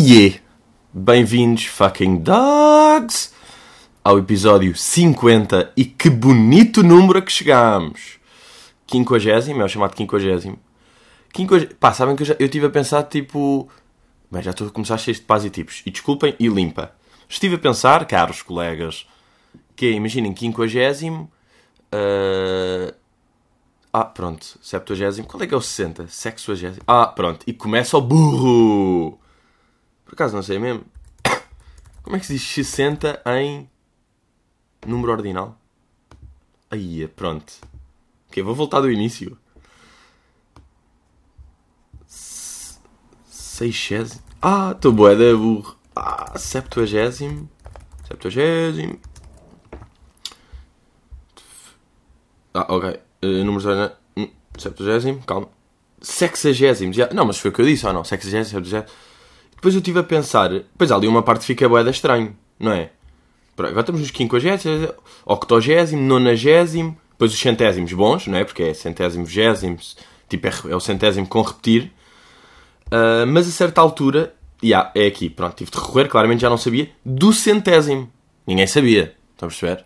Yeah! Bem-vindos, fucking dogs, ao episódio 50 e que bonito número a que chegámos! 50, é o chamado 50. 50. Pá, sabem que eu, já, eu estive a pensar tipo. Bem, já estou a começar cheio de paz e tipos. E desculpem, e limpa. Estive a pensar, caros colegas, que é, imaginem, 50. Uh... Ah, pronto, 70. Qual é que é o 60? 60. Ah, pronto. E começa o burro! Por acaso não sei mesmo. Como é que se diz 60 em número ordinal? Aí, pronto. Ok, vou voltar do início. 600. Ah, estou boa da burro. Ah, 70. 70. Ah, ok. Uh, números ordinais. 70. Hum, calma. Sexagésimo. Já... Não, mas foi o que eu disse ou não? Sexagésimo, 70. Depois eu estive a pensar, pois ali uma parte fica boeda estranho, não é? Agora estamos nos 50, octogésimo, nonagésimo, depois os centésimos bons, não é? Porque é centésimo, vigésimos, tipo é, é, o centésimo com repetir. Uh, mas a certa altura, yeah, é aqui, pronto, tive de recorrer, claramente já não sabia, do centésimo. Ninguém sabia, estão a perceber?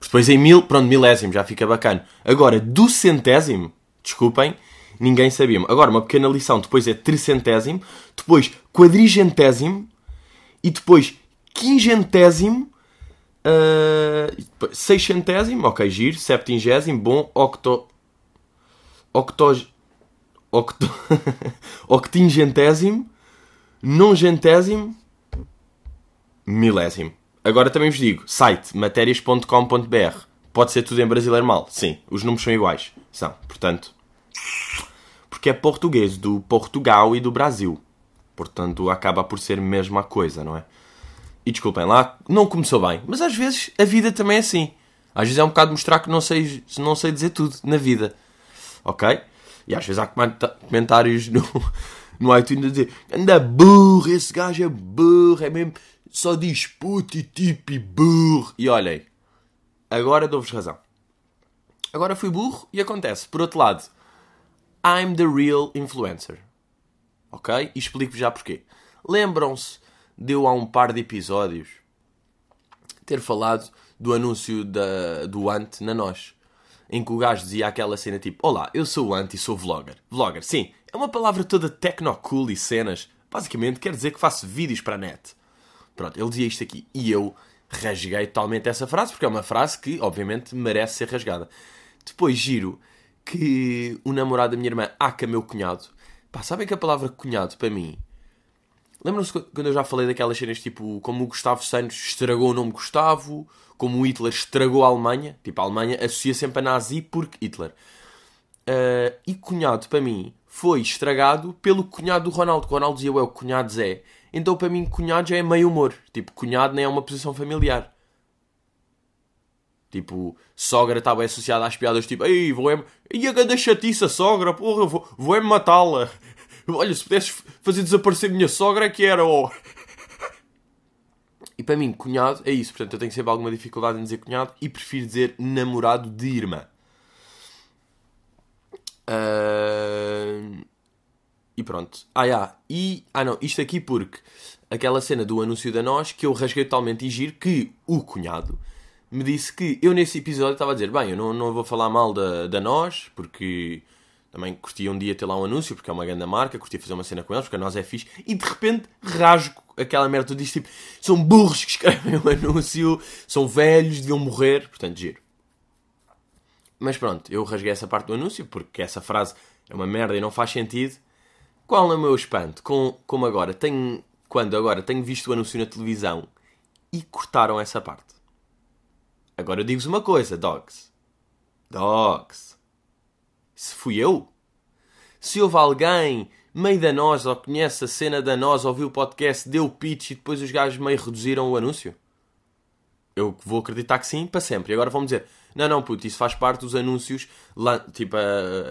Depois em mil, pronto, milésimo, já fica bacana. Agora, do centésimo, desculpem, ninguém sabia. Agora, uma pequena lição, depois é tricentésimo, depois quadrigentésimo e depois quingentésimo, uh, seiscentésimo, ok, giro, septingésimo, bom, octo... octo... octo... octingentésimo, nongentésimo, milésimo. Agora também vos digo, site matérias.com.br. Pode ser tudo em brasileiro mal. Sim, os números são iguais. São, portanto porque é português do Portugal e do Brasil. Portanto, acaba por ser a mesma coisa, não é? E desculpem lá, não começou bem, mas às vezes a vida também é assim. Às vezes é um bocado mostrar que não sei, não sei dizer tudo na vida. Ok? E às vezes há comentários no, no iTunes a dizer anda burro, esse gajo é burro, é mesmo, só diz puto e tipo burro. E olhem, agora dou-vos razão. Agora fui burro e acontece. Por outro lado, I'm the real influencer. Ok? E explico-vos já porquê. Lembram-se de eu há um par de episódios ter falado do anúncio da, do Ant na Nós. Em que o gajo dizia aquela cena tipo: Olá, eu sou o Ant e sou vlogger. Vlogger, sim, é uma palavra toda tecno-cool e cenas. Basicamente quer dizer que faço vídeos para a net. Pronto, ele dizia isto aqui. E eu rasguei totalmente essa frase, porque é uma frase que, obviamente, merece ser rasgada. Depois giro que o namorado da minha irmã aca meu cunhado. Pá, sabem que a palavra cunhado, para mim... Lembram-se quando eu já falei daquelas cenas, tipo, como o Gustavo Santos estragou o nome Gustavo, como o Hitler estragou a Alemanha. Tipo, a Alemanha associa sempre a nazi porque Hitler. Uh, e cunhado, para mim, foi estragado pelo cunhado do Ronaldo. O Ronaldo dizia, é o cunhado Zé. Então, para mim, cunhado já é meio humor. Tipo, cunhado nem é uma posição familiar. Tipo, sogra está bem associada às piadas, tipo, ei, vou é... E a grande chatiça, sogra, porra, vou, vou matá-la. Olha, se pudesses fazer desaparecer minha sogra, é que era, oh. E para mim, cunhado é isso. Portanto, eu tenho sempre alguma dificuldade em dizer cunhado e prefiro dizer namorado de irmã. Uh... E pronto. Ah, yeah. e Ah, não, isto aqui porque aquela cena do anúncio da nós que eu rasguei totalmente e giro que o cunhado me disse que eu nesse episódio estava a dizer, bem, eu não, não vou falar mal da, da nós, porque também curtia um dia ter lá um anúncio, porque é uma grande marca, curtia fazer uma cena com eles, porque a nós é fixe, e de repente rasgo aquela merda, diz tipo, são burros que escrevem um anúncio, são velhos, deviam morrer, portanto, giro. Mas pronto, eu rasguei essa parte do anúncio, porque essa frase é uma merda e não faz sentido. Qual é o meu espanto? Com, como agora, tenho, quando agora tenho visto o anúncio na televisão e cortaram essa parte. Agora eu digo-vos uma coisa, dogs. Dogs. Se fui eu? Se houve alguém meio da nós ou conhece a cena da nós, ouviu o podcast, deu o pitch e depois os gajos meio reduziram o anúncio? Eu vou acreditar que sim, para sempre. E agora vão dizer: não, não, puto, isso faz parte dos anúncios. Tipo,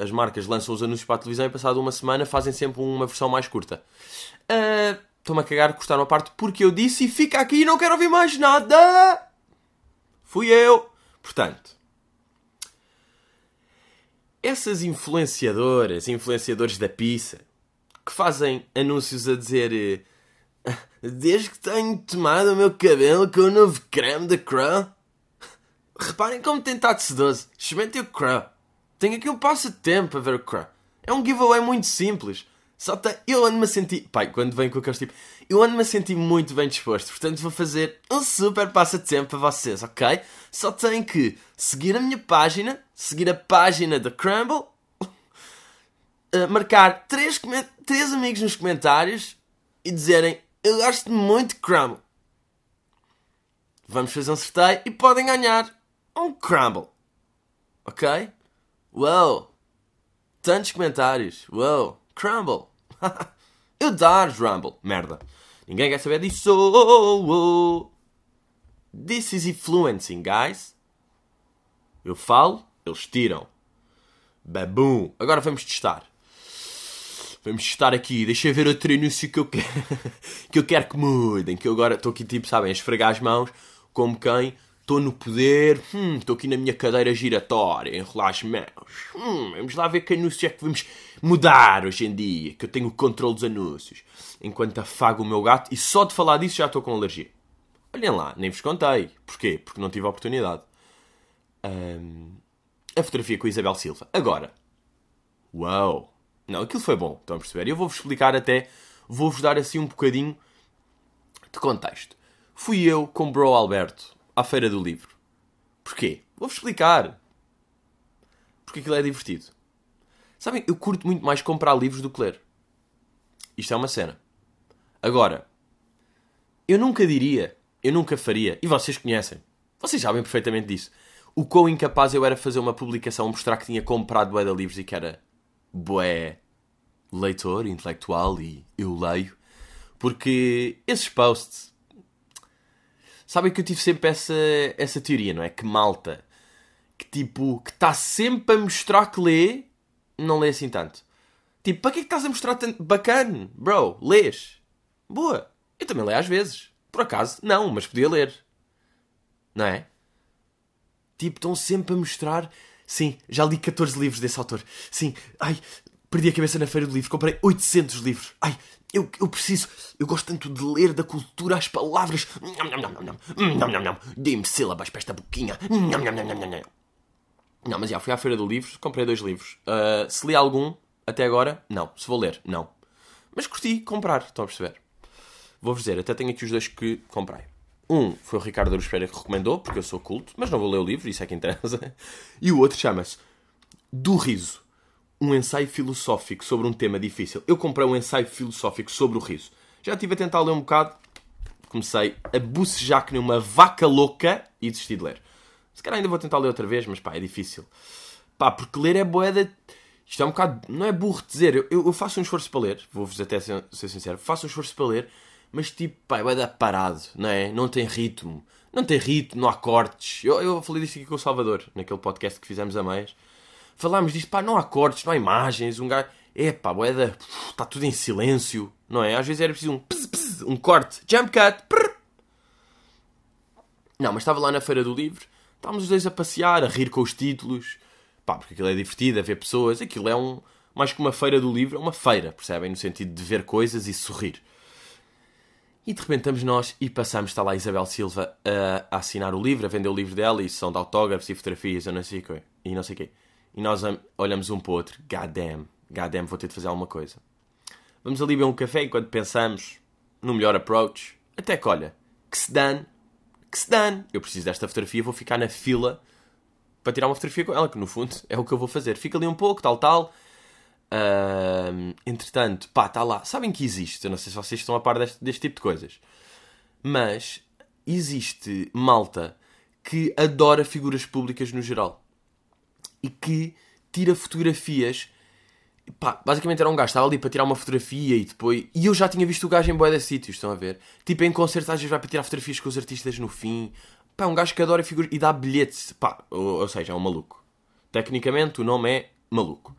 as marcas lançam os anúncios para a televisão e, passado uma semana, fazem sempre uma versão mais curta. Uh, Estou-me a cagar, cortaram a parte porque eu disse e fica aqui e não quero ouvir mais nada! Fui eu. Portanto, essas influenciadoras, influenciadores da pizza, que fazem anúncios a dizer Desde que tenho tomado o meu cabelo com o novo creme da Crow. Reparem como tem estado sedoso. Experimentem o Crow. Tenho aqui um passatempo a ver o Crow. É um giveaway muito simples. Só tem... Eu ando-me a sentir... Pai, quando vem com aqueles tipo... Eu ando-me a sentir muito bem disposto. Portanto, vou fazer um super passatempo para vocês, ok? Só têm que seguir a minha página. Seguir a página da Crumble. Uh, marcar três, três amigos nos comentários. E dizerem... Eu gosto muito de Crumble. Vamos fazer um sorteio e podem ganhar um Crumble. Ok? Uou! Tantos comentários. Uou! Crumble! Eu dar Rumble. Merda. Ninguém quer saber disso. Oh, oh. This is influencing, guys. Eu falo, eles tiram. Babum. Agora vamos testar. Vamos testar aqui. Deixa eu ver outro anúncio que eu quero que eu quero que mudem. Que eu agora estou aqui, tipo, sabem, a esfregar as mãos como quem estou no poder, hum, estou aqui na minha cadeira giratória, enrolar as mãos. Hum, vamos lá ver que anúncio é que vamos mudar hoje em dia, que eu tenho o controle dos anúncios. Enquanto afago o meu gato, e só de falar disso já estou com alergia. Olhem lá, nem vos contei. Porquê? Porque não tive a oportunidade. Um, a fotografia com a Isabel Silva. Agora. Uau! Não, aquilo foi bom, estão a perceber? Eu vou-vos explicar até, vou-vos dar assim um bocadinho de contexto. Fui eu com o Bro Alberto à Feira do Livro. Porquê? Vou-vos explicar. Porque aquilo é divertido. Sabem, eu curto muito mais comprar livros do que ler. Isto é uma cena. Agora, eu nunca diria, eu nunca faria, e vocês conhecem, vocês sabem perfeitamente disso, o quão incapaz eu era fazer uma publicação, mostrar que tinha comprado bué de livros e que era bué leitor, intelectual e eu leio. Porque esses posts Sabem que eu tive sempre essa, essa teoria, não é? Que malta que tipo, que está sempre a mostrar que lê, não lê assim tanto. Tipo, para que é que estás a mostrar tanto? Bacana, bro, lês. Boa. Eu também leio às vezes. Por acaso, não, mas podia ler. Não é? Tipo, estão sempre a mostrar. Sim, já li 14 livros desse autor. Sim, ai, perdi a cabeça na feira do livro, comprei 800 livros. Ai, eu, eu preciso, eu gosto tanto de ler da cultura as palavras. Dê-me sílabas para esta boquinha. Não, mas já fui à Feira do Livro, comprei dois livros. Uh, se li algum até agora, não. Se vou ler, não. Mas curti comprar, estão a perceber? Vou-vos dizer, até tenho aqui os dois que comprei. Um foi o Ricardo Aruz Pereira que recomendou, porque eu sou culto, mas não vou ler o livro, isso é que interessa. E o outro chama-se Do Riso um ensaio filosófico sobre um tema difícil. Eu comprei um ensaio filosófico sobre o riso. Já estive a tentar ler um bocado, comecei a bucejar que nem uma vaca louca e desisti de ler. Se calhar ainda vou tentar ler outra vez, mas pá, é difícil. Pá, porque ler é boeda. Isto é um bocado. Não é burro dizer. Eu, eu faço um esforço para ler, vou-vos até ser, ser, sincero. Faço um esforço para ler, mas tipo, pá, é boeda parado, não é? Não tem ritmo. Não tem ritmo, não há cortes. Eu, eu falei disto aqui com o Salvador, naquele podcast que fizemos a meias falámos disto, pá, não há cortes, não há imagens, um gajo. É pá, boeda, está tudo em silêncio, não é? Às vezes era preciso um pss, pss, um corte, jump cut, prr. Não, mas estava lá na Feira do Livro, estávamos os dois a passear, a rir com os títulos, pá, porque aquilo é divertido, a ver pessoas, aquilo é um. Mais que uma feira do livro, é uma feira, percebem? No sentido de ver coisas e sorrir. E de repente estamos nós e passamos, está lá a Isabel Silva a, a assinar o livro, a vender o livro dela e são de autógrafos e fotografias, eu não sei quê. E não sei o quê e nós olhamos um para o outro, god damn, god damn, vou ter de fazer alguma coisa. Vamos ali beber um café enquanto pensamos no melhor approach. Até que olha, que se dane, que se dane, eu preciso desta fotografia, vou ficar na fila para tirar uma fotografia com ela, que no fundo é o que eu vou fazer. Fica ali um pouco, tal, tal. Uh, entretanto, pá, está lá. Sabem que existe, eu não sei se vocês estão a par deste, deste tipo de coisas, mas existe malta que adora figuras públicas no geral e que tira fotografias. Pá, basicamente era um gajo, estava ali para tirar uma fotografia e depois. E eu já tinha visto o gajo em boia de sítios, estão a ver? Tipo, em concertos às vezes vai para tirar fotografias com os artistas no fim. Pá, um gajo que adora figuras e dá bilhetes. Pá, ou, ou seja, é um maluco. Tecnicamente o nome é maluco.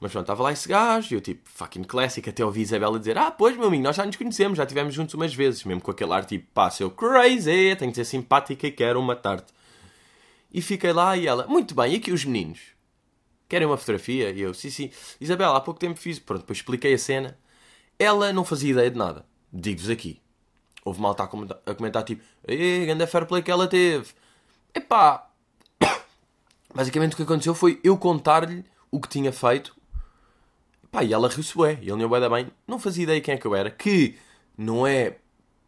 Mas pronto, estava lá esse gajo e eu tipo, fucking clássico, até ouvi Isabela dizer: Ah, pois meu amigo, nós já nos conhecemos, já estivemos juntos umas vezes, mesmo com aquele ar tipo, pá, seu crazy, tenho que ser simpática e quero matar-te. E fiquei lá e ela, muito bem, e aqui os meninos? Querem uma fotografia? E eu, sim, sim. Isabela, há pouco tempo fiz. Pronto, depois expliquei a cena. Ela não fazia ideia de nada. Digo-vos aqui. Houve malta a comentar, a comentar tipo, Ei, grande fair play que ela teve. Epá. Basicamente o que aconteceu foi eu contar-lhe o que tinha feito. Epá, e ela riu-se bué. E ele não bué bem. Não fazia ideia quem é que eu era. Que não é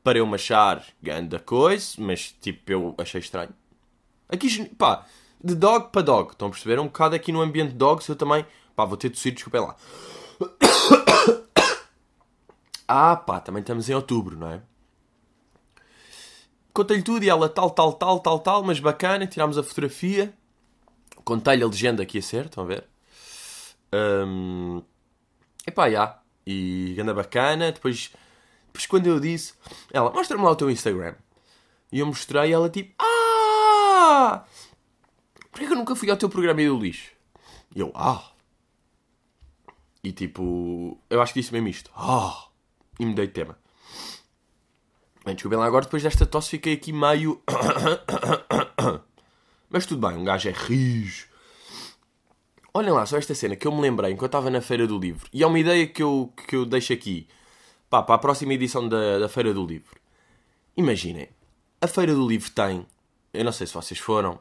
para eu me achar grande coisa, mas tipo, eu achei estranho. Aqui, pá, de dog para dog. Estão a perceber? Um bocado aqui no ambiente de dogs eu também. Pá, vou ter de tossir, desculpem lá. Ah, pá, também estamos em outubro, não é? Contei-lhe tudo e ela tal, tal, tal, tal, tal, mas bacana, tirámos a fotografia. Contei-lhe a legenda que ia ser, estão a ver? Um... Epá, já. E anda bacana. Depois, depois quando eu disse, ela, mostra-me lá o teu Instagram. E eu mostrei e ela tipo, ah! Porquê que eu nunca fui ao teu programa e do lixo? E eu, ah! E tipo, eu acho que disse mesmo isto. Ah! E mudei de tema. Desculpem lá agora, depois desta tosse fiquei aqui meio. Mas tudo bem, um gajo é rijo. Olhem lá, só esta cena que eu me lembrei enquanto estava na Feira do Livro. E é uma ideia que eu, que eu deixo aqui pá, para a próxima edição da, da Feira do Livro. Imaginem, a Feira do Livro tem, eu não sei se vocês foram,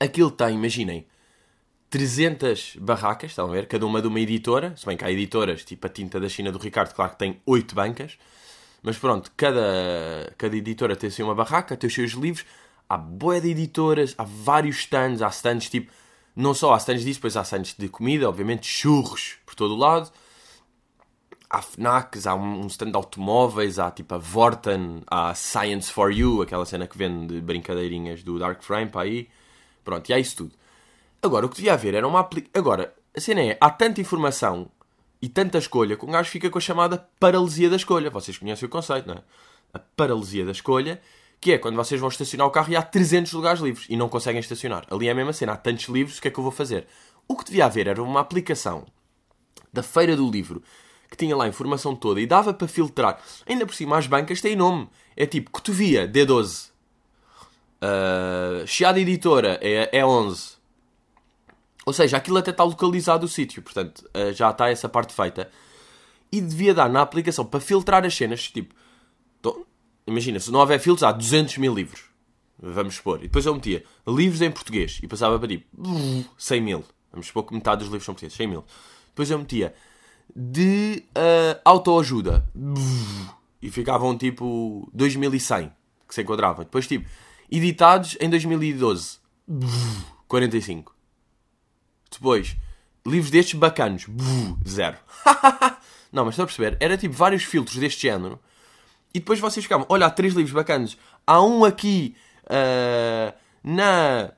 aquilo tem, imaginem, 300 barracas, estão a ver? Cada uma de uma editora. Se bem que há editoras, tipo a Tinta da China do Ricardo, claro que tem 8 bancas. Mas pronto, cada, cada editora tem assim uma barraca, tem os seus livros. Há boé de editoras, há vários stands. Há stands tipo. Não só há stands disso, depois há stands de comida, obviamente, churros por todo o lado. Há FNACs, há um stand de automóveis, há tipo a Vorten, há Science for You, aquela cena que vende brincadeirinhas do Dark Frame para aí. Pronto, e há isso tudo. Agora, o que devia haver era uma aplicação. Agora, a cena é, há tanta informação e tanta escolha que um gajo fica com a chamada paralisia da escolha. Vocês conhecem o conceito, não é? A paralisia da escolha, que é quando vocês vão estacionar o carro e há 300 lugares livres e não conseguem estacionar. Ali é a mesma cena, há tantos livros, o que é que eu vou fazer? O que devia haver era uma aplicação da Feira do Livro que tinha lá a informação toda e dava para filtrar. Ainda por cima, as bancas têm nome. É tipo Cotovia, D12. Uh, Chiada Editora, é, é 11. Ou seja, aquilo até está localizado o sítio, portanto, eh, já está essa parte feita. E devia dar na aplicação para filtrar as cenas, tipo, tô, imagina, se não houver filtros, há 200 mil livros. Vamos supor. E depois eu metia livros em português e passava para tipo 100 mil. Vamos supor que metade dos livros são portugueses, 100 mil. Depois eu metia de uh, autoajuda e ficavam tipo 2100 que se enquadravam. Depois tipo editados em 2012 45. Depois, livros destes bacanos. zero. não, mas estão a perceber? Era tipo vários filtros deste género. E depois vocês ficavam, olha, há três livros bacanos. Há um aqui uh, na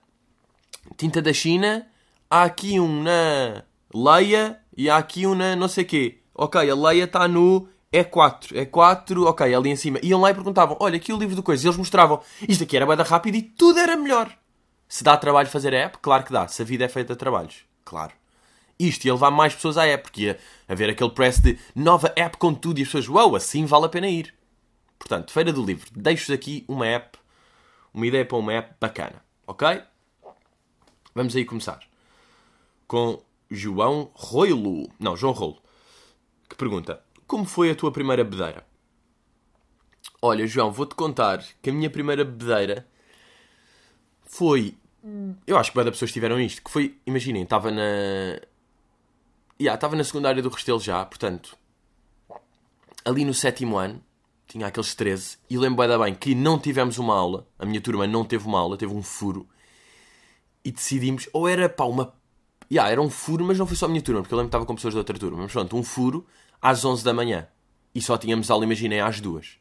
Tinta da China. Há aqui um na Leia. E há aqui um na não sei quê. Ok, a Leia está no E4. E4, ok, ali em cima. Iam lá e perguntavam, olha, aqui o livro do coisa. E eles mostravam, isto aqui era bada rápido e tudo era melhor. Se dá trabalho fazer a app, claro que dá. Se a vida é feita de trabalhos, claro. Isto ia levar mais pessoas à app, porque ia haver aquele press de nova app com tudo e as pessoas, uau, wow, assim vale a pena ir. Portanto, Feira do Livro, deixo-vos aqui uma app, uma ideia para uma app bacana, ok? Vamos aí começar com João Roilo, não, João Rolo, que pergunta: Como foi a tua primeira bedeira? Olha, João, vou-te contar que a minha primeira bedeira foi eu acho que várias pessoas tiveram isto. Que foi, imaginem, estava na. Yeah, estava na secundária do Restelo já, portanto. Ali no sétimo ano, tinha aqueles 13, e lembro bem que não tivemos uma aula, a minha turma não teve uma aula, teve um furo, e decidimos, ou era pá, uma. Yeah, era um furo, mas não foi só a minha turma, porque eu lembro que estava com pessoas da outra turma, mas pronto, um furo às 11 da manhã, e só tínhamos aula, imaginei, às duas.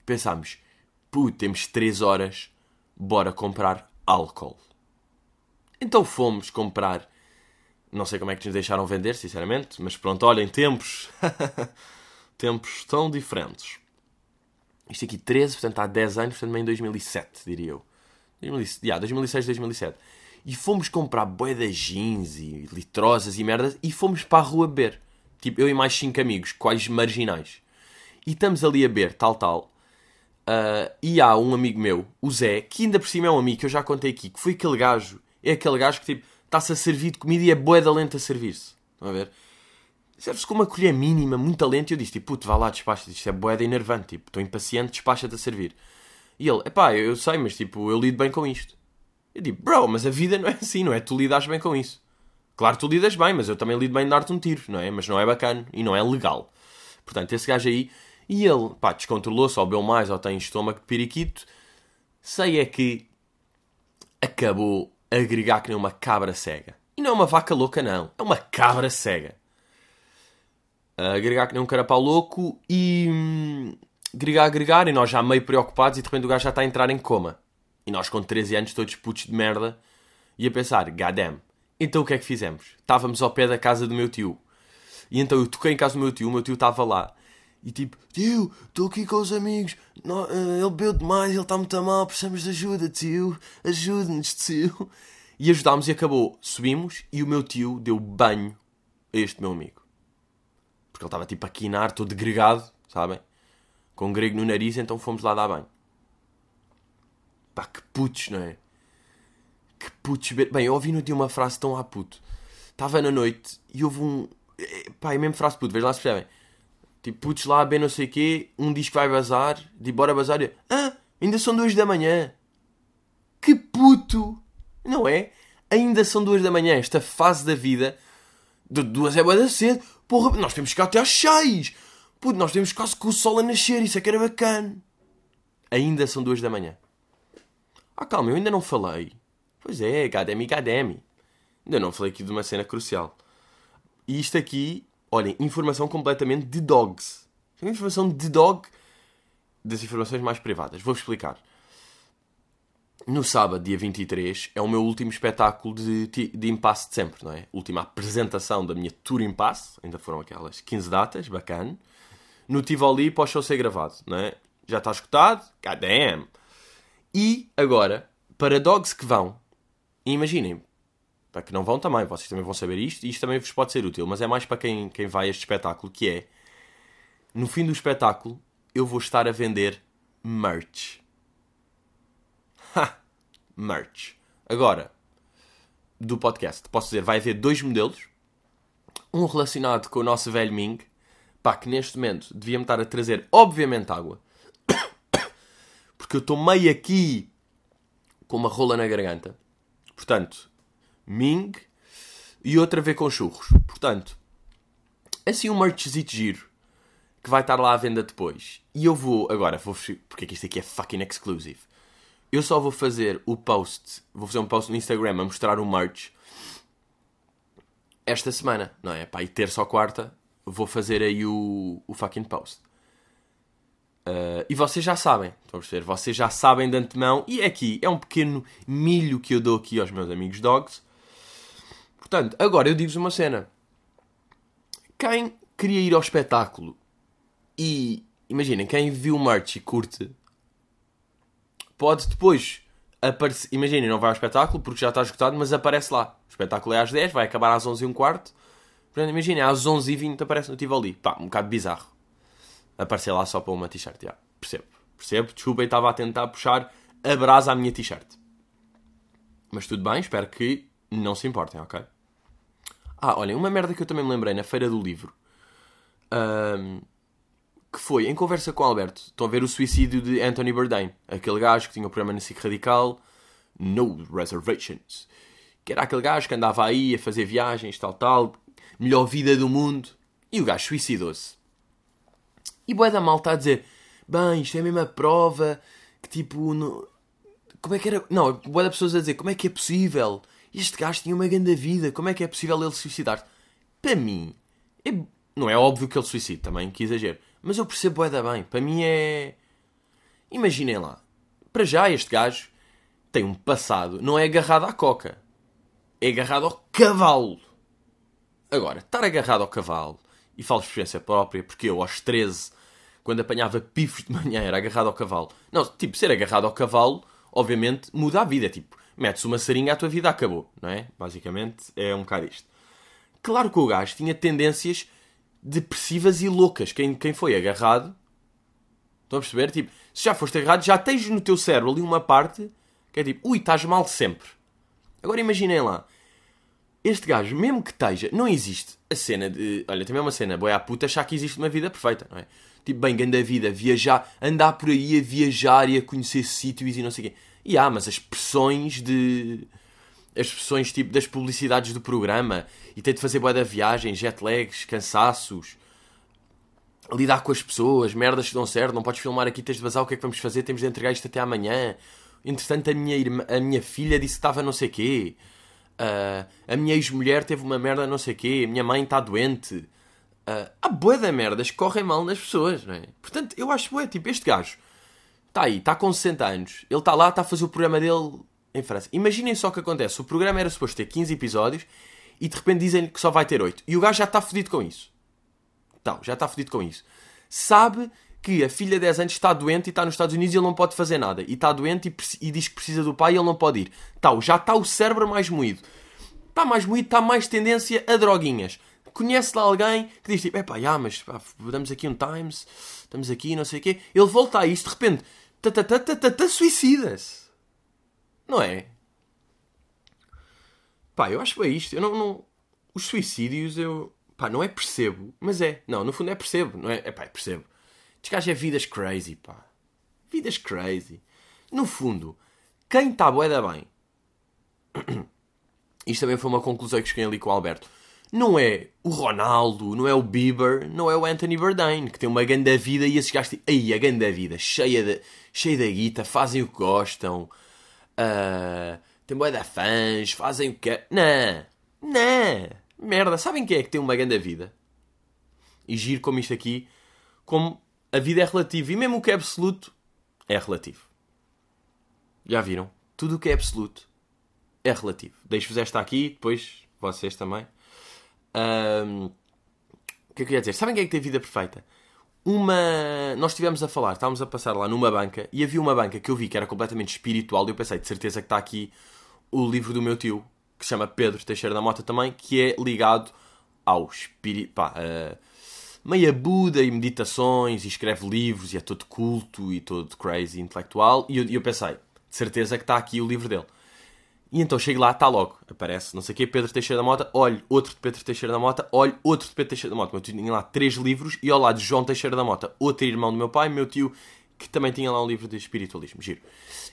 E pensámos, puto, temos 3 horas, bora comprar álcool. Então fomos comprar. Não sei como é que nos deixaram vender, sinceramente, mas pronto, olhem, tempos. tempos tão diferentes. Isto aqui 13, portanto há 10 anos, portanto em 2007, diria eu. 2006, yeah, 2006, 2007. E fomos comprar boé de jeans e litrosas e merdas e fomos para a rua beber. Tipo, eu e mais 5 amigos, quais marginais. E estamos ali a beber, tal, tal. Uh, e há um amigo meu, o Zé, que ainda por cima é um amigo que eu já contei aqui, que foi aquele gajo, é aquele gajo que tipo, está-se a servir de comida e é boeda lenta a servir-se. Estão a ver? serve-se com uma colher mínima, muito lenta. E eu disse, tipo, puto, vá lá, despacha Isto é boeda enervante, tipo, estou impaciente, despacha-te a servir. E ele, epá, eu sei, mas tipo, eu lido bem com isto. Eu digo, bro, mas a vida não é assim, não é? Tu lidas bem com isso. Claro, tu lidas bem, mas eu também lido bem de dar-te um tiro, não é? Mas não é bacana e não é legal. Portanto, esse gajo aí, e ele, pá, descontrolou-se, ou bebeu mais, ou tem estômago de periquito. Sei é que acabou a agregar que nem uma cabra cega. E não é uma vaca louca, não. É uma cabra cega. A agregar que nem um carapau louco e. Hum, agregar, agregar, e nós já meio preocupados, e de repente o gajo já está a entrar em coma. E nós com 13 anos, todos putos de merda, e a pensar, goddamn. Então o que é que fizemos? Estávamos ao pé da casa do meu tio. E então eu toquei em casa do meu tio, o meu tio estava lá. E tipo, tio, estou aqui com os amigos, não, uh, ele bebeu demais, ele está muito mal, precisamos de ajuda, tio, ajude-nos, tio. E ajudámos e acabou. Subimos e o meu tio deu banho a este meu amigo. Porque ele estava tipo a quinar, todo gregado, sabem? Com grego no nariz, então fomos lá dar banho. Pá, que putos, não é? Que putos. Bem, eu ouvi no dia uma frase tão a puto. Estava na noite e houve um. Eh, pá, é mesmo frase puto, vejam lá se percebem. Tipo, putos lá, bem não sei o quê, um diz que vai bazar, de bora bazar e. Ah, ainda são duas da manhã. Que puto! Não é? Ainda são duas da manhã, esta fase da vida. De duas é boa da cedo. Porra, nós temos que ir até às seis. Puto, nós temos quase com o sol a nascer, isso é que era bacana. Ainda são duas da manhã. Ah, calma, eu ainda não falei. Pois é, Gademi, Gademi. Ainda não falei aqui de uma cena crucial. E isto aqui, olhem, informação completamente de dogs. Informação de dog das informações mais privadas. Vou-vos explicar. No sábado, dia 23, é o meu último espetáculo de, de impasse de sempre, não é? Última apresentação da minha tour impasse. Ainda foram aquelas 15 datas, bacana. No Tivoli para o show ser gravado, não é? Já está escutado? God damn! E agora, para dogs que vão, imaginem, para que não vão também, vocês também vão saber isto, e isto também vos pode ser útil, mas é mais para quem, quem vai a este espetáculo, que é, no fim do espetáculo, eu vou estar a vender merch. Ha! Merch. Agora, do podcast, posso dizer, vai haver dois modelos, um relacionado com o nosso velho Ming, pá, que neste momento devia-me estar a trazer, obviamente, água, porque eu estou meio aqui com uma rola na garganta. Portanto, Ming e outra a ver com churros. Portanto, assim um merchzito giro que vai estar lá à venda depois. E eu vou, agora, vou, porque é que isto aqui é fucking exclusive. Eu só vou fazer o post, vou fazer um post no Instagram a mostrar o merch esta semana, não é? Pá, e terça ou quarta vou fazer aí o, o fucking post. Uh, e vocês já sabem, estão a perceber? Vocês já sabem de antemão. E aqui, é um pequeno milho que eu dou aqui aos meus amigos dogs. Portanto, agora eu digo-vos uma cena. Quem queria ir ao espetáculo e, imaginem, quem viu o merch e curte, pode depois aparecer. Imaginem, não vai ao espetáculo porque já está esgotado, mas aparece lá. O espetáculo é às 10, vai acabar às 11 e um quarto. Portanto, imaginem, às 11 e 20 aparece no Tivoli. Pá, um bocado bizarro aparecer lá só para uma t-shirt. Yeah, percebo, percebo. Desculpem, estava a tentar puxar a brasa à minha t-shirt. Mas tudo bem, espero que não se importem, ok? Ah, olhem, uma merda que eu também me lembrei na Feira do Livro. Um, que foi, em conversa com o Alberto, estão a ver o suicídio de Anthony Bourdain. Aquele gajo que tinha o um programa na SIC Radical, No Reservations. Que era aquele gajo que andava aí a fazer viagens, tal, tal. Melhor vida do mundo. E o gajo suicidou-se. E boa da malta a dizer, bem, isto é a mesma prova que tipo. No... Como é que era. Não, boa da pessoas a dizer, como é que é possível? Este gajo tinha uma grande vida, como é que é possível ele suicidar? Para mim, é... não é óbvio que ele suicide também, que exagero. Mas eu percebo boa da bem. Para mim é. Imaginem lá. Para já, este gajo tem um passado, não é agarrado à coca, é agarrado ao cavalo. Agora, estar agarrado ao cavalo, e falo de experiência própria, porque eu aos 13 quando apanhava pifos de manhã, era agarrado ao cavalo. Não, tipo, ser agarrado ao cavalo, obviamente, muda a vida. Tipo, metes uma sarinha, a tua vida acabou, não é? Basicamente, é um bocado isto. Claro que o gajo tinha tendências depressivas e loucas. Quem, quem foi agarrado, estão a perceber? Tipo, se já foste agarrado, já tens no teu cérebro ali uma parte que é tipo, ui, estás mal sempre. Agora imaginem lá, este gajo, mesmo que esteja, não existe a cena de. Olha, também é uma cena, boia à puta, achar que existe uma vida perfeita, não é? Tipo, bem, grande vida, viajar, andar por aí a viajar e a conhecer sítios e não sei o quê. E há, mas as pressões de. As pressões tipo das publicidades do programa e ter de fazer boia da viagem, jet lags, cansaços, lidar com as pessoas, merdas que dão certo, não podes filmar aqui, tens de vazar, o que é que vamos fazer? Temos de entregar isto até amanhã. Entretanto, a minha, irmã, a minha filha disse que estava não sei quê. Uh, a minha ex-mulher teve uma merda não sei quê. A minha mãe está doente. Uh, há boa da merdas que correm mal nas pessoas, não é? Portanto, eu acho boa, tipo, este gajo está aí, está com 60 anos. Ele está lá, está a fazer o programa dele em França. Imaginem só o que acontece. O programa era suposto ter 15 episódios e de repente dizem-lhe que só vai ter 8. E o gajo já está fodido com isso. Então, já está fodido com isso. Sabe que a filha de 10 anos está doente e está nos Estados Unidos e ele não pode fazer nada. E está doente e, e diz que precisa do pai e ele não pode ir. Tal, já está o cérebro mais moído. Está mais moído, está mais tendência a droguinhas. Conhece lá alguém que diz tipo, epá, já, mas pá, damos aqui um Times, estamos aqui, não sei o quê. Ele volta a isto, de repente, suicida-se. Não é? Pá, eu acho bem isto. Eu não, não... Os suicídios eu... Pá, não é percebo, mas é. Não, no fundo é percebo, não é? É pá, é percebo. Este gajo é vidas crazy, pá. Vidas crazy. No fundo, quem está boeda bem. Isto também foi uma conclusão que cheguei ali com o Alberto. Não é o Ronaldo, não é o Bieber, não é o Anthony Bourdain, que tem uma grande vida e esses gajos. Aí, a grande vida, cheia de, cheia da guita, fazem o que gostam, uh, tem boeda fãs, fazem o que. Não, não, merda, sabem quem é que tem uma grande vida? E giro como isto aqui, como a vida é relativa e mesmo o que é absoluto é relativo. Já viram? Tudo o que é absoluto é relativo. Deixo-vos esta aqui, depois vocês também. Um, o que é que eu ia dizer? Sabem quem é que tem vida perfeita? Uma. Nós estivemos a falar, estávamos a passar lá numa banca e havia uma banca que eu vi que era completamente espiritual e eu pensei, de certeza que está aqui o livro do meu tio, que se chama Pedro Teixeira da Mota também, que é ligado ao espírito. Pá, uh, meia Buda e meditações e escreve livros e é todo culto e todo crazy intelectual. E eu, eu pensei, de certeza que está aqui o livro dele. E então chego lá, está logo, aparece, não sei o quê, Pedro Teixeira da Mota, olho outro de Pedro Teixeira da Mota, olho outro de Pedro Teixeira da Mota. Meu tio tinha lá três livros e ao lado de João Teixeira da Mota, outro irmão do meu pai, meu tio, que também tinha lá um livro de espiritualismo, giro.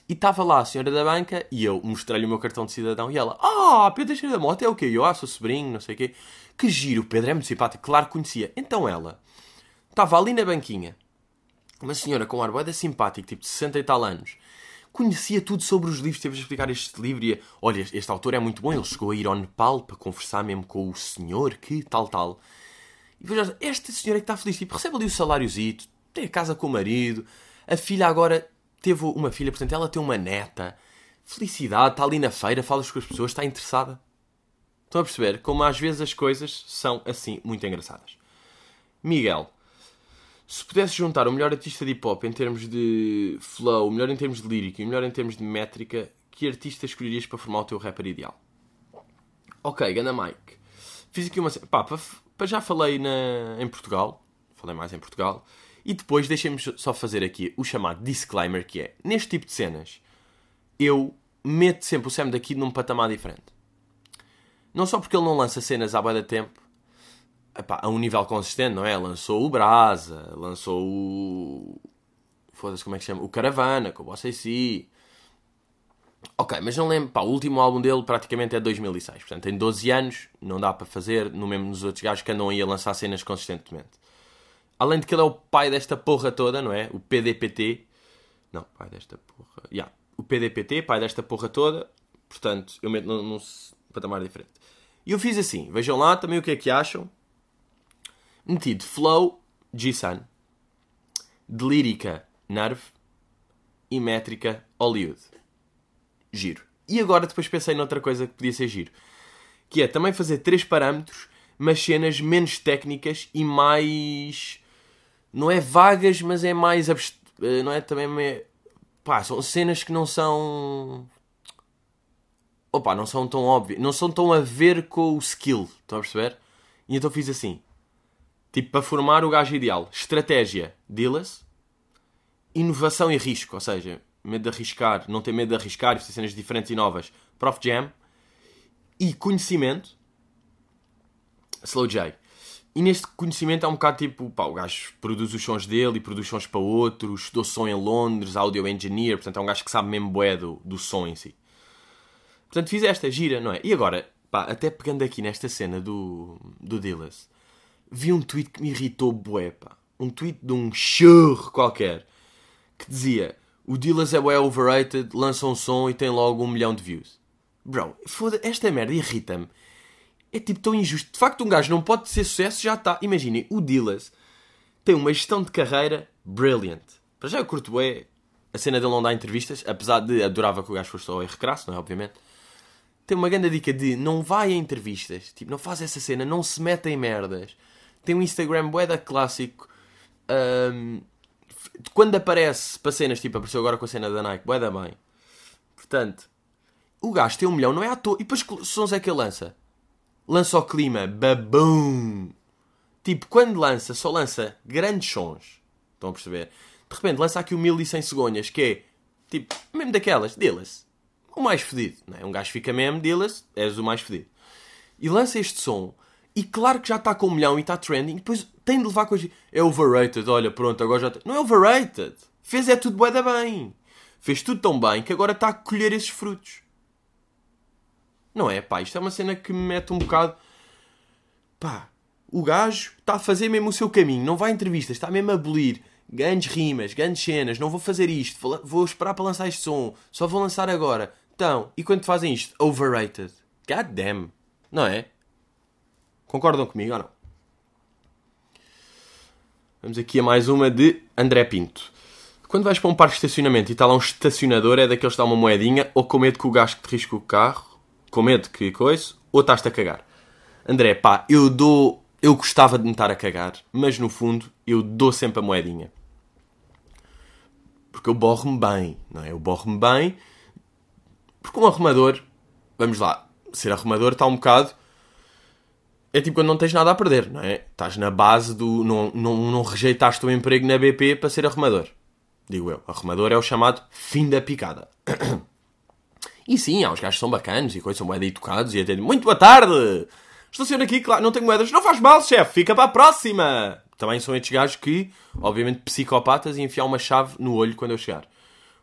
E estava lá a senhora da banca e eu mostrei-lhe o meu cartão de cidadão e ela, ah, Pedro Teixeira da Mota é o quê? Eu, ah, sou sobrinho, não sei o quê. Que giro, Pedro é muito simpático, claro que conhecia. Então ela estava ali na banquinha, uma senhora com um ar simpático, tipo de 60 e tal anos, conhecia tudo sobre os livros, teve a explicar este livro e, olha, este autor é muito bom, ele chegou a ir ao Nepal para conversar mesmo com o senhor, que tal, tal. E depois, esta senhora que está feliz, tipo, recebe ali o saláriozito, tem a casa com o marido, a filha agora teve uma filha, portanto ela tem uma neta, felicidade, está ali na feira, fala com as pessoas, está interessada. Estão a perceber como às vezes as coisas são assim muito engraçadas. Miguel, se pudesse juntar o melhor artista de hip hop em termos de flow, o melhor em termos de lírica e o melhor em termos de métrica, que artista escolherias para formar o teu rapper ideal? Ok, Gana Mike. Fiz aqui uma. Pá, para, já falei na, em Portugal. Falei mais em Portugal. E depois deixem-me só fazer aqui o chamado disclaimer que é, neste tipo de cenas, eu meto sempre o Sam daqui num patamar diferente. Não só porque ele não lança cenas há bem tempo, epá, a um nível consistente, não é? Lançou o Brasa, lançou o. Foda-se, como é que se chama? O Caravana, com o Bossa si. Ok, mas não lembro, pá, o último álbum dele praticamente é 2006, portanto tem 12 anos, não dá para fazer, no mesmo nos outros gajos que andam aí a lançar cenas consistentemente. Além de que ele é o pai desta porra toda, não é? O PDPT. Não, pai desta porra. Yeah. O PDPT, pai desta porra toda. Portanto, eu meto num, num patamar diferente. E eu fiz assim. Vejam lá também o que é que acham metido flow, G-Sun, de lírica, Nerve e métrica, Hollywood. Giro. E agora depois pensei noutra coisa que podia ser giro. Que é também fazer três parâmetros, mas cenas menos técnicas e mais... Não é vagas, mas é mais... Abst... Eh, não é também... É... Pá, são cenas que não são... Opa, não são tão óbvias. Não são tão a ver com o skill. Estão a perceber? E então fiz assim. Tipo, para formar o gajo ideal. Estratégia, dealers. Inovação e risco, ou seja, medo de arriscar, não ter medo de arriscar e fazer cenas diferentes e novas. Prof Jam. E conhecimento, Slow J. E neste conhecimento é um bocado tipo, pá, o gajo produz os sons dele e produz sons para outros, estudou som em Londres, audio engineer, portanto é um gajo que sabe mesmo bué do, do som em si. Portanto fiz esta gira, não é? E agora, pá, até pegando aqui nesta cena do, do Dillas, vi um tweet que me irritou bué, pá. Um tweet de um churro qualquer, que dizia, o Dillas é bué overrated, lança um som e tem logo um milhão de views. Bro, foda esta merda irrita-me é tipo tão injusto. De facto, um gajo não pode ter sucesso, já está. Imaginem, o Dillas tem uma gestão de carreira brilliant. Para já eu curto é a cena dele não dá entrevistas, apesar de adorava que o gajo fosse só erro crasso, não é? Obviamente. Tem uma grande dica de não vai a entrevistas, tipo, não faz essa cena, não se mete em merdas. Tem um Instagram boeda clássico. Um, quando aparece para cenas, tipo, apareceu agora com a cena da Nike, boeda bem. Portanto, o gajo tem um milhão, não é à toa. E depois que sons é que ele lança? Lança o clima, babum. Tipo, quando lança, só lança grandes sons. Estão a perceber? De repente lança aqui o 1100 cegonhas, que é, tipo, mesmo daquelas, Dillas. O mais fedido, não é? Um gajo fica mesmo, Dillas, és o mais fedido. E lança este som, e claro que já está com um milhão e está trending, e depois tem de levar coisas. É overrated, olha, pronto, agora já. Não é overrated. Fez é tudo bué bem. Fez tudo tão bem que agora está a colher esses frutos. Não é, pá, isto é uma cena que me mete um bocado. Pá, o gajo está a fazer mesmo o seu caminho, não vai a entrevistas, está mesmo a abolir grandes rimas, grandes cenas, não vou fazer isto, vou, esperar para lançar este som, só vou lançar agora. Então, e quando fazem isto? Overrated. God damn. Não é? Concordam comigo ou não? Vamos aqui a mais uma de André Pinto. Quando vais para um parque de estacionamento e está lá um estacionador, é daqueles que dá uma moedinha ou com medo que o gajo que te risca o carro com medo que coisa, ou estás-te a cagar? André, pá, eu dou. Eu gostava de me estar a cagar, mas no fundo eu dou sempre a moedinha. Porque eu borro-me bem, não é? Eu borro-me bem. Porque um arrumador, vamos lá, ser arrumador está um bocado. É tipo quando não tens nada a perder, não é? Estás na base do. Não, não, não rejeitaste o emprego na BP para ser arrumador. Digo eu. Arrumador é o chamado fim da picada. E sim, há uns gajos que são bacanos e coisas, são moeda educados e até muito boa tarde! Estaciono aqui, claro, não tenho moedas. Não faz mal, chefe, fica para a próxima! Também são estes gajos que, obviamente, psicopatas e enfiar uma chave no olho quando eu chegar.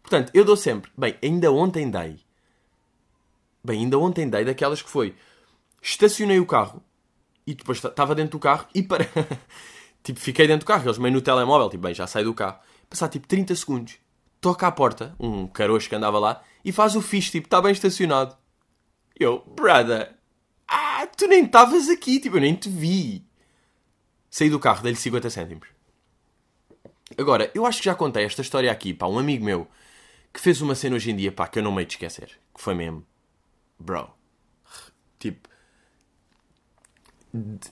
Portanto, eu dou sempre. Bem, ainda ontem dei. Bem, ainda ontem dei daquelas que foi. Estacionei o carro e depois estava dentro do carro e para. tipo, fiquei dentro do carro, eles meio no telemóvel, tipo, bem, já saí do carro. Passar tipo 30 segundos, toca à porta, um caroço que andava lá, e faz o fixe, tipo, está bem estacionado. Eu, brother, ah, tu nem estavas aqui, tipo, eu nem te vi. Saí do carro, dei-lhe 50 cêntimos. Agora, eu acho que já contei esta história aqui, pá, um amigo meu que fez uma cena hoje em dia, pá, que eu não me de esquecer. Que foi mesmo, bro, tipo,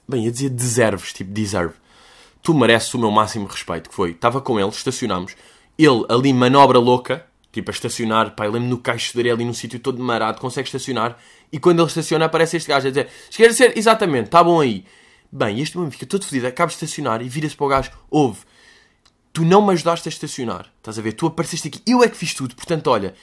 bem, ia dizer deserves, tipo, deserve. Tu mereces o meu máximo respeito, que foi, estava com ele, estacionámos, ele ali manobra louca, tipo a estacionar, pá, eu lembro no caixo de ali num sítio todo marado, consegue estacionar, e quando ele estaciona aparece este gajo a dizer, quer dizer, exatamente, está bom aí. Bem, este homem fica todo fodido, acaba de estacionar e vira-se para o gajo, ouve, tu não me ajudaste a estacionar, estás a ver, tu apareceste aqui, eu é que fiz tudo, portanto, olha,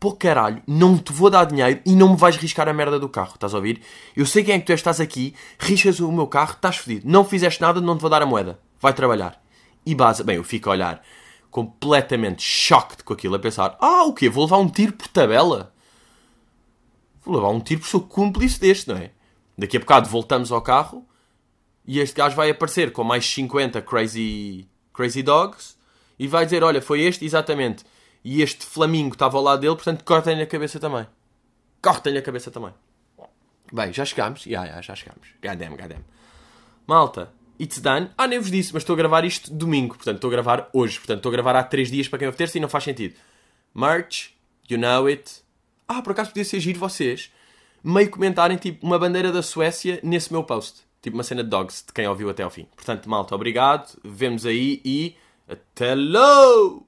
pô caralho, não te vou dar dinheiro e não me vais riscar a merda do carro, estás a ouvir? Eu sei quem é que tu és, estás aqui, riscas o meu carro, estás fodido, não fizeste nada, não te vou dar a moeda, vai trabalhar. E base, bem, eu fico a olhar completamente choque com aquilo, a pensar: ah, o quê? Vou levar um tiro por tabela? Vou levar um tiro por sou cúmplice deste, não é? Daqui a bocado voltamos ao carro e este gajo vai aparecer com mais 50 crazy, crazy dogs e vai dizer: olha, foi este, exatamente. E este flamingo estava ao lado dele, portanto, cortem-lhe a cabeça também. Cortem-lhe a cabeça também. Bem, já chegámos. Yeah, yeah, já chegámos. Gadam, gadam. Malta, It's done. Ah, nem vos disse, mas estou a gravar isto domingo. Portanto, estou a gravar hoje. Portanto, estou a gravar há 3 dias para quem ouve terça e não faz sentido. Merch, you know it. Ah, por acaso podia ser giro vocês meio comentarem tipo uma bandeira da Suécia nesse meu post. Tipo uma cena de dogs, de quem ouviu até ao fim. Portanto, malta, obrigado. Vemos aí e até logo!